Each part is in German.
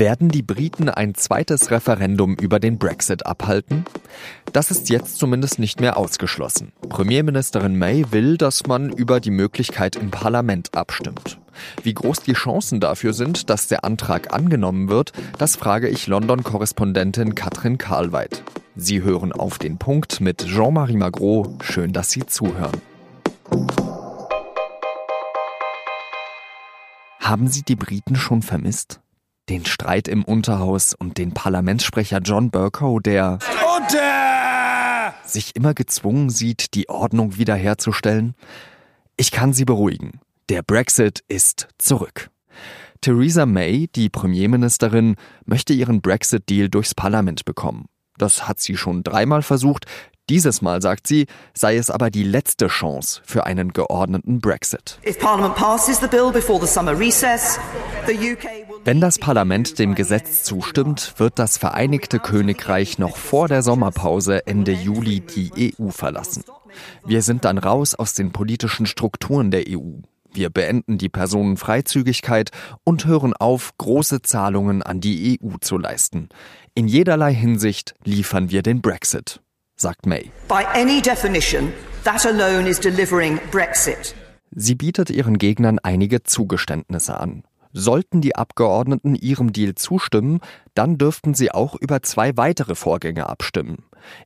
Werden die Briten ein zweites Referendum über den Brexit abhalten? Das ist jetzt zumindest nicht mehr ausgeschlossen. Premierministerin May will, dass man über die Möglichkeit im Parlament abstimmt. Wie groß die Chancen dafür sind, dass der Antrag angenommen wird, das frage ich London-Korrespondentin Katrin Karlweit. Sie hören auf den Punkt mit Jean-Marie Magro. Schön, dass Sie zuhören. Haben Sie die Briten schon vermisst? Den Streit im Unterhaus und den Parlamentssprecher John Burkow, der Unter! sich immer gezwungen sieht, die Ordnung wiederherzustellen? Ich kann Sie beruhigen. Der Brexit ist zurück. Theresa May, die Premierministerin, möchte ihren Brexit-Deal durchs Parlament bekommen. Das hat sie schon dreimal versucht. Dieses Mal, sagt sie, sei es aber die letzte Chance für einen geordneten Brexit. Wenn das Parlament dem Gesetz zustimmt, wird das Vereinigte Königreich noch vor der Sommerpause Ende Juli die EU verlassen. Wir sind dann raus aus den politischen Strukturen der EU. Wir beenden die Personenfreizügigkeit und hören auf, große Zahlungen an die EU zu leisten. In jederlei Hinsicht liefern wir den Brexit sagt May. By any definition, that alone is delivering Brexit. Sie bietet ihren Gegnern einige Zugeständnisse an. Sollten die Abgeordneten ihrem Deal zustimmen, dann dürften sie auch über zwei weitere Vorgänge abstimmen.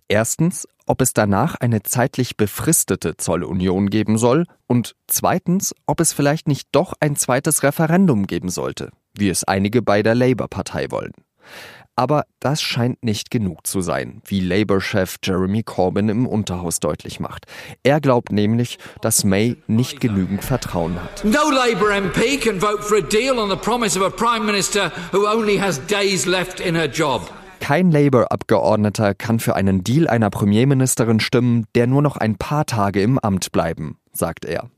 Erstens, ob es danach eine zeitlich befristete Zollunion geben soll und zweitens, ob es vielleicht nicht doch ein zweites Referendum geben sollte, wie es einige bei der Labour-Partei wollen. Aber das scheint nicht genug zu sein, wie Labour-Chef Jeremy Corbyn im Unterhaus deutlich macht. Er glaubt nämlich, dass May nicht genügend Vertrauen hat. No Labour MP can vote for a deal on the promise of a Prime Minister who only has days left in her job. Kein Labour-Abgeordneter kann für einen Deal einer Premierministerin stimmen, der nur noch ein paar Tage im Amt bleiben, sagt er.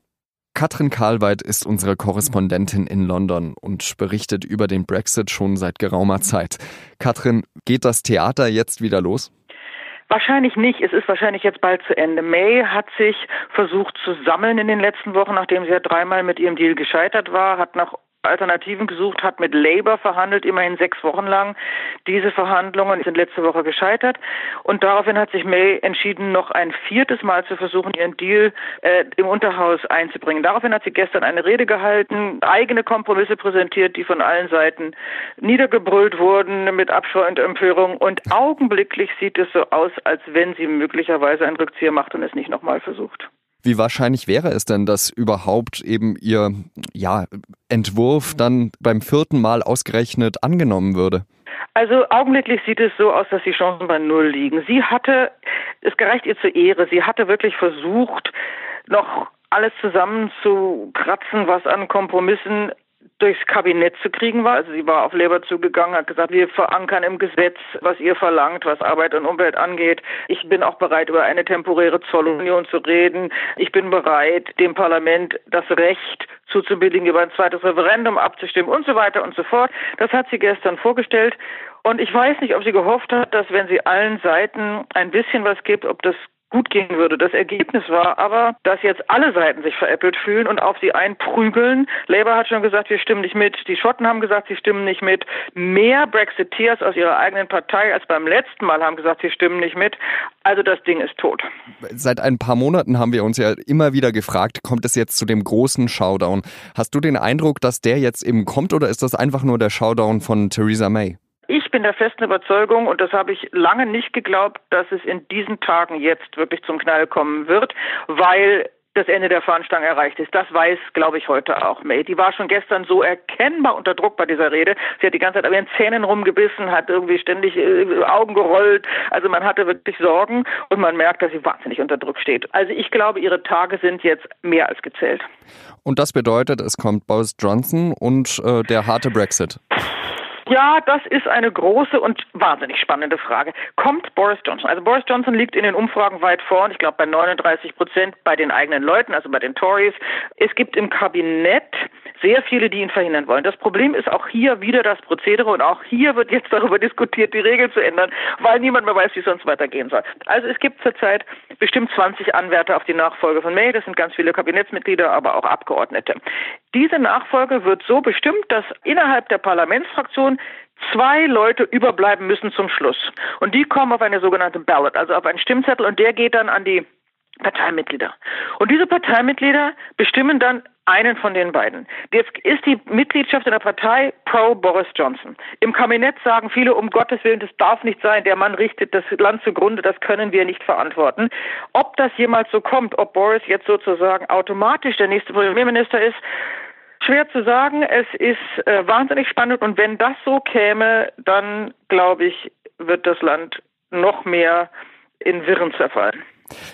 Katrin Karlweit ist unsere Korrespondentin in London und berichtet über den Brexit schon seit geraumer Zeit. Katrin, geht das Theater jetzt wieder los? Wahrscheinlich nicht. Es ist wahrscheinlich jetzt bald zu Ende. May hat sich versucht zu sammeln in den letzten Wochen, nachdem sie ja dreimal mit ihrem Deal gescheitert war, hat nach Alternativen gesucht, hat mit Labour verhandelt, immerhin sechs Wochen lang. Diese Verhandlungen sind letzte Woche gescheitert und daraufhin hat sich May entschieden, noch ein viertes Mal zu versuchen, ihren Deal äh, im Unterhaus einzubringen. Daraufhin hat sie gestern eine Rede gehalten, eigene Kompromisse präsentiert, die von allen Seiten niedergebrüllt wurden mit Abscheu und Empörung und augenblicklich sieht es so aus, als wenn sie möglicherweise einen Rückzieher macht und es nicht nochmal versucht. Wie wahrscheinlich wäre es denn, dass überhaupt eben Ihr ja, Entwurf dann beim vierten Mal ausgerechnet angenommen würde? Also augenblicklich sieht es so aus, dass die Chancen bei Null liegen. Sie hatte, es gereicht ihr zur Ehre, sie hatte wirklich versucht, noch alles zusammenzukratzen, was an Kompromissen durchs Kabinett zu kriegen war. Also sie war auf Labour zugegangen, hat gesagt, wir verankern im Gesetz, was ihr verlangt, was Arbeit und Umwelt angeht. Ich bin auch bereit, über eine temporäre Zollunion zu reden. Ich bin bereit, dem Parlament das Recht zuzubilligen, über ein zweites Referendum abzustimmen und so weiter und so fort. Das hat sie gestern vorgestellt. Und ich weiß nicht, ob sie gehofft hat, dass wenn sie allen Seiten ein bisschen was gibt, ob das gut gehen würde. Das Ergebnis war aber, dass jetzt alle Seiten sich veräppelt fühlen und auf sie einprügeln. Labour hat schon gesagt, wir stimmen nicht mit. Die Schotten haben gesagt, sie stimmen nicht mit. Mehr Brexiteers aus ihrer eigenen Partei als beim letzten Mal haben gesagt, sie stimmen nicht mit. Also das Ding ist tot. Seit ein paar Monaten haben wir uns ja immer wieder gefragt, kommt es jetzt zu dem großen Showdown? Hast du den Eindruck, dass der jetzt eben kommt oder ist das einfach nur der Showdown von Theresa May? Bin der festen Überzeugung, und das habe ich lange nicht geglaubt, dass es in diesen Tagen jetzt wirklich zum Knall kommen wird, weil das Ende der Fahnenstange erreicht ist. Das weiß, glaube ich, heute auch May. Die war schon gestern so erkennbar unter Druck bei dieser Rede. Sie hat die ganze Zeit an ihren Zähnen rumgebissen, hat irgendwie ständig äh, Augen gerollt. Also man hatte wirklich Sorgen und man merkt, dass sie wahnsinnig unter Druck steht. Also ich glaube, ihre Tage sind jetzt mehr als gezählt. Und das bedeutet, es kommt Boris Johnson und äh, der harte Brexit. Ja, das ist eine große und wahnsinnig spannende Frage. Kommt Boris Johnson? Also Boris Johnson liegt in den Umfragen weit vorn, ich glaube bei 39 Prozent bei den eigenen Leuten, also bei den Tories. Es gibt im Kabinett sehr viele, die ihn verhindern wollen. Das Problem ist auch hier wieder das Prozedere und auch hier wird jetzt darüber diskutiert, die Regeln zu ändern, weil niemand mehr weiß, wie es sonst weitergehen soll. Also es gibt zurzeit bestimmt 20 Anwärter auf die Nachfolge von May. Das sind ganz viele Kabinettsmitglieder, aber auch Abgeordnete. Diese Nachfolge wird so bestimmt, dass innerhalb der Parlamentsfraktion zwei Leute überbleiben müssen zum Schluss. Und die kommen auf eine sogenannte Ballot, also auf einen Stimmzettel und der geht dann an die Parteimitglieder. Und diese Parteimitglieder bestimmen dann einen von den beiden. Jetzt ist die Mitgliedschaft in der Partei pro Boris Johnson. Im Kabinett sagen viele, um Gottes Willen, das darf nicht sein, der Mann richtet das Land zugrunde, das können wir nicht verantworten. Ob das jemals so kommt, ob Boris jetzt sozusagen automatisch der nächste Premierminister ist, Schwer zu sagen. Es ist äh, wahnsinnig spannend und wenn das so käme, dann glaube ich, wird das Land noch mehr in Wirren zerfallen.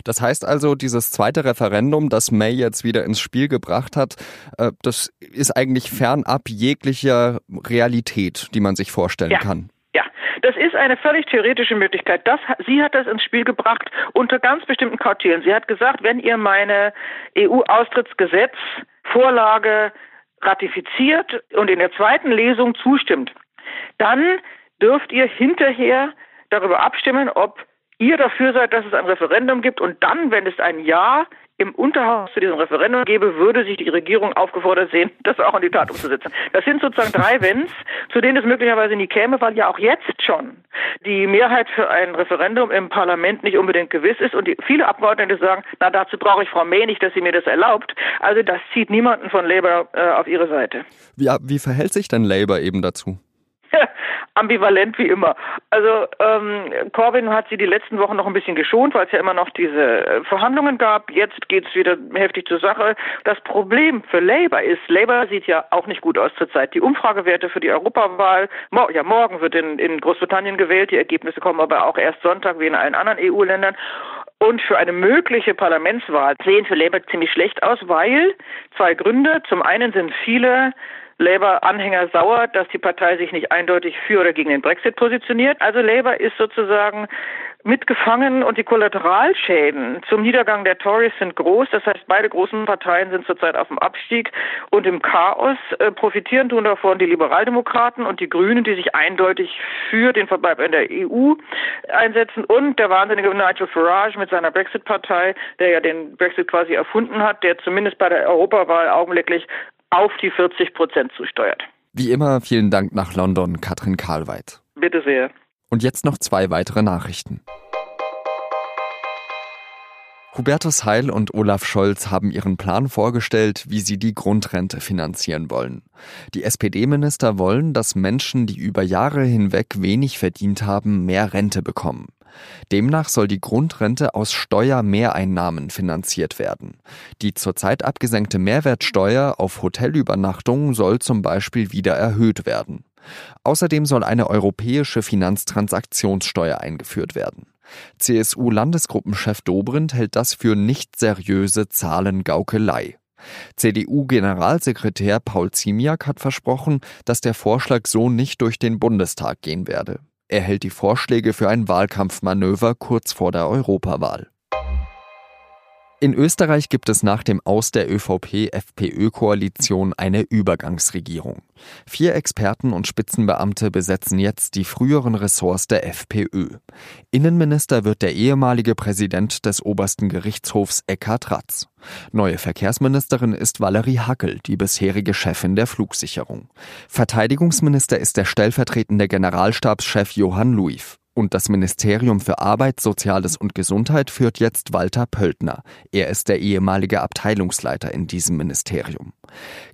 Das heißt also, dieses zweite Referendum, das May jetzt wieder ins Spiel gebracht hat, äh, das ist eigentlich fernab jeglicher Realität, die man sich vorstellen ja. kann. Ja, das ist eine völlig theoretische Möglichkeit. Das, sie hat das ins Spiel gebracht unter ganz bestimmten Kautelen. Sie hat gesagt, wenn ihr meine EU-Austrittsgesetz-Vorlage ratifiziert und in der zweiten Lesung zustimmt, dann dürft ihr hinterher darüber abstimmen, ob ihr dafür seid, dass es ein Referendum gibt. Und dann, wenn es ein Ja im Unterhaus zu diesem Referendum gäbe, würde sich die Regierung aufgefordert sehen, das auch in die Tat umzusetzen. Das sind sozusagen drei Wenns, zu denen es möglicherweise nie käme, weil ja auch jetzt schon die Mehrheit für ein Referendum im Parlament nicht unbedingt gewiss ist und die, viele Abgeordnete sagen, na dazu brauche ich Frau May nicht, dass sie mir das erlaubt. Also das zieht niemanden von Labour äh, auf ihre Seite. Wie, wie verhält sich denn Labour eben dazu? ambivalent wie immer. Also ähm, Corbyn hat sie die letzten Wochen noch ein bisschen geschont, weil es ja immer noch diese äh, Verhandlungen gab. Jetzt geht es wieder heftig zur Sache. Das Problem für Labour ist, Labour sieht ja auch nicht gut aus zurzeit. Die Umfragewerte für die Europawahl, mor ja morgen wird in, in Großbritannien gewählt, die Ergebnisse kommen aber auch erst Sonntag wie in allen anderen EU-Ländern. Und für eine mögliche Parlamentswahl sehen für Labour ziemlich schlecht aus, weil zwei Gründe. Zum einen sind viele Labour-Anhänger sauer, dass die Partei sich nicht eindeutig für oder gegen den Brexit positioniert. Also Labour ist sozusagen mitgefangen und die Kollateralschäden zum Niedergang der Tories sind groß. Das heißt, beide großen Parteien sind zurzeit auf dem Abstieg und im Chaos. Äh, profitieren tun davon die Liberaldemokraten und die Grünen, die sich eindeutig für den Verbleib in der EU einsetzen und der wahnsinnige Nigel Farage mit seiner Brexit-Partei, der ja den Brexit quasi erfunden hat, der zumindest bei der Europawahl augenblicklich auf die 40 Prozent zusteuert. Wie immer, vielen Dank nach London, Katrin Karlweit. Bitte sehr. Und jetzt noch zwei weitere Nachrichten. Hubertus Heil und Olaf Scholz haben ihren Plan vorgestellt, wie sie die Grundrente finanzieren wollen. Die SPD-Minister wollen, dass Menschen, die über Jahre hinweg wenig verdient haben, mehr Rente bekommen. Demnach soll die Grundrente aus Steuermehreinnahmen finanziert werden. Die zurzeit abgesenkte Mehrwertsteuer auf Hotelübernachtungen soll zum Beispiel wieder erhöht werden. Außerdem soll eine europäische Finanztransaktionssteuer eingeführt werden. CSU-Landesgruppenchef Dobrindt hält das für nicht seriöse Zahlengaukelei. CDU-Generalsekretär Paul Ziemiak hat versprochen, dass der Vorschlag so nicht durch den Bundestag gehen werde. Er hält die Vorschläge für ein Wahlkampfmanöver kurz vor der Europawahl. In Österreich gibt es nach dem Aus der ÖVP-FPÖ-Koalition eine Übergangsregierung. Vier Experten und Spitzenbeamte besetzen jetzt die früheren Ressorts der FPÖ. Innenminister wird der ehemalige Präsident des obersten Gerichtshofs Eckhard Ratz. Neue Verkehrsministerin ist Valerie Hackel, die bisherige Chefin der Flugsicherung. Verteidigungsminister ist der stellvertretende Generalstabschef Johann Luif. Und das Ministerium für Arbeit, Soziales und Gesundheit führt jetzt Walter Pöltner. Er ist der ehemalige Abteilungsleiter in diesem Ministerium.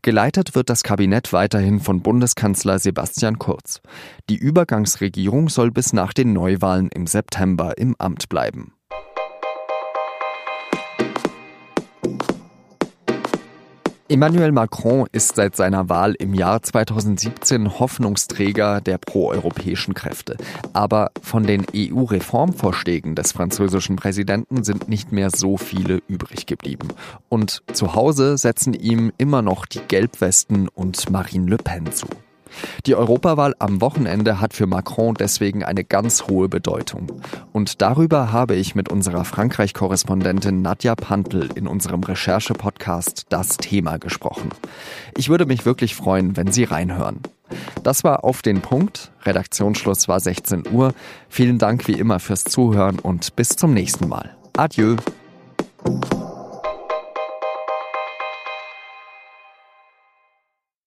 Geleitet wird das Kabinett weiterhin von Bundeskanzler Sebastian Kurz. Die Übergangsregierung soll bis nach den Neuwahlen im September im Amt bleiben. Emmanuel Macron ist seit seiner Wahl im Jahr 2017 Hoffnungsträger der proeuropäischen Kräfte. Aber von den EU-Reformvorschlägen des französischen Präsidenten sind nicht mehr so viele übrig geblieben. Und zu Hause setzen ihm immer noch die Gelbwesten und Marine Le Pen zu. Die Europawahl am Wochenende hat für Macron deswegen eine ganz hohe Bedeutung. Und darüber habe ich mit unserer Frankreich-Korrespondentin Nadja Pantel in unserem Recherche-Podcast Das Thema gesprochen. Ich würde mich wirklich freuen, wenn Sie reinhören. Das war auf den Punkt. Redaktionsschluss war 16 Uhr. Vielen Dank wie immer fürs Zuhören und bis zum nächsten Mal. Adieu.